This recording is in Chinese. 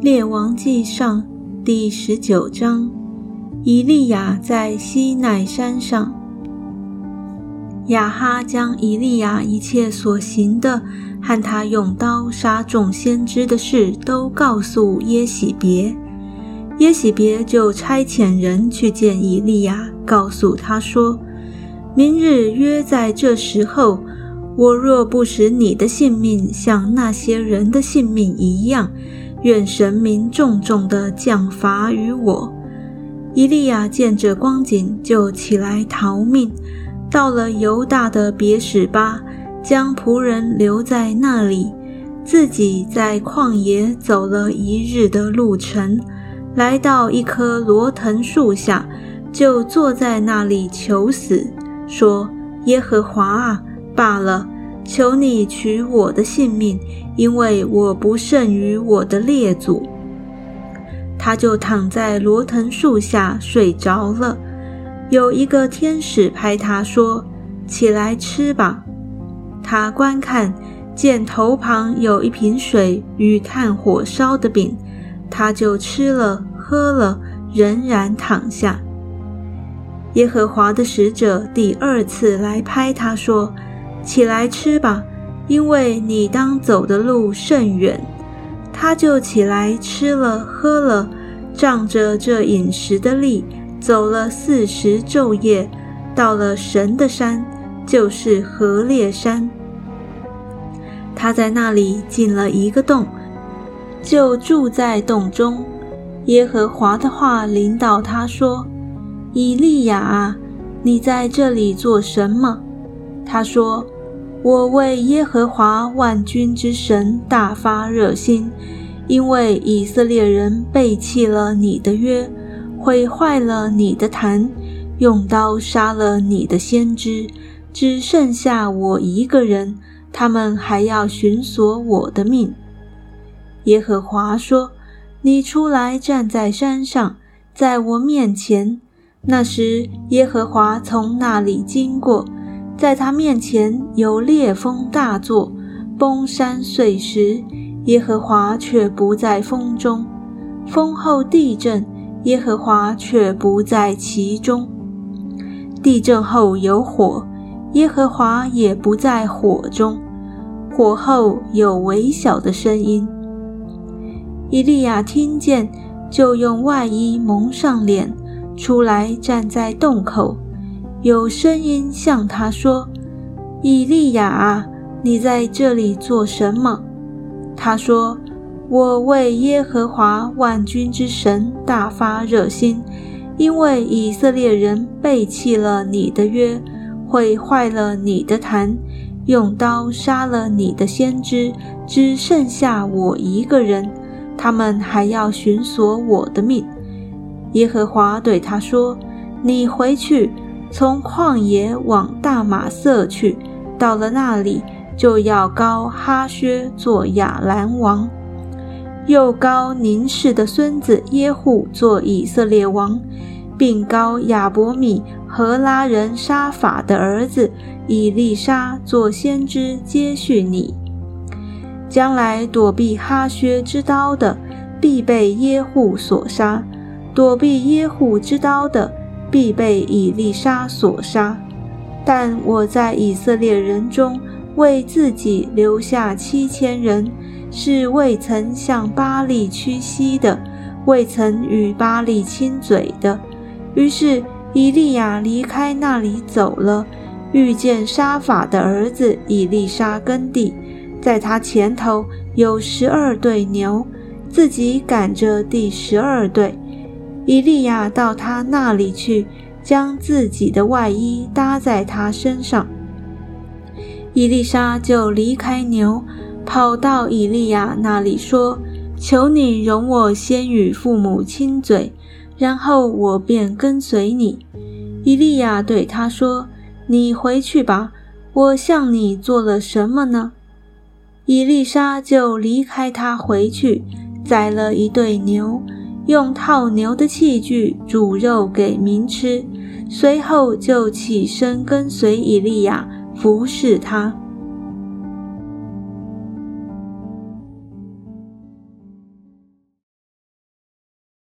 列王记上第十九章，以利亚在西奈山上。亚哈将以利亚一切所行的和他用刀杀众先知的事都告诉耶喜别，耶喜别就差遣人去见以利亚，告诉他说：“明日约在这时候，我若不使你的性命像那些人的性命一样。”愿神明重重的降罚于我。伊利亚见这光景，就起来逃命，到了犹大的别史巴，将仆人留在那里，自己在旷野走了一日的路程，来到一棵罗藤树下，就坐在那里求死，说：“耶和华啊，罢了。”求你取我的性命，因为我不胜于我的列祖。他就躺在罗藤树下睡着了。有一个天使拍他说：“起来吃吧。”他观看，见头旁有一瓶水与炭火烧的饼，他就吃了喝了，仍然躺下。耶和华的使者第二次来拍他说。起来吃吧，因为你当走的路甚远。他就起来吃了喝了，仗着这饮食的力，走了四十昼夜，到了神的山，就是何烈山。他在那里进了一个洞，就住在洞中。耶和华的话领导他说：“以利亚啊，你在这里做什么？”他说：“我为耶和华万军之神大发热心，因为以色列人背弃了你的约，毁坏了你的坛，用刀杀了你的先知，只剩下我一个人，他们还要寻索我的命。”耶和华说：“你出来站在山上，在我面前。”那时，耶和华从那里经过。在他面前有烈风大作，崩山碎石，耶和华却不在风中；风后地震，耶和华却不在其中；地震后有火，耶和华也不在火中；火后有微小的声音。以利亚听见，就用外衣蒙上脸，出来站在洞口。有声音向他说：“以利亚，你在这里做什么？”他说：“我为耶和华万军之神大发热心，因为以色列人背弃了你的约，毁坏了你的坛，用刀杀了你的先知，只剩下我一个人，他们还要寻索我的命。”耶和华对他说：“你回去。”从旷野往大马色去，到了那里，就要高哈薛做亚兰王，又高宁氏的孙子耶户做以色列王，并高亚伯米和拉人沙法的儿子以利沙做先知接续你。将来躲避哈薛之刀的，必被耶户所杀；躲避耶户之刀的。必被以利沙所杀，但我在以色列人中为自己留下七千人，是未曾向巴利屈膝的，未曾与巴利亲嘴的。于是以利亚离开那里走了，遇见沙法的儿子以利沙耕地，在他前头有十二对牛，自己赶着第十二对。以利亚到他那里去，将自己的外衣搭在他身上。伊丽莎就离开牛，跑到以利亚那里说：“求你容我先与父母亲嘴，然后我便跟随你。”以利亚对他说：“你回去吧，我向你做了什么呢？”伊丽莎就离开他回去，宰了一对牛。用套牛的器具煮肉给民吃，随后就起身跟随以利亚服侍他。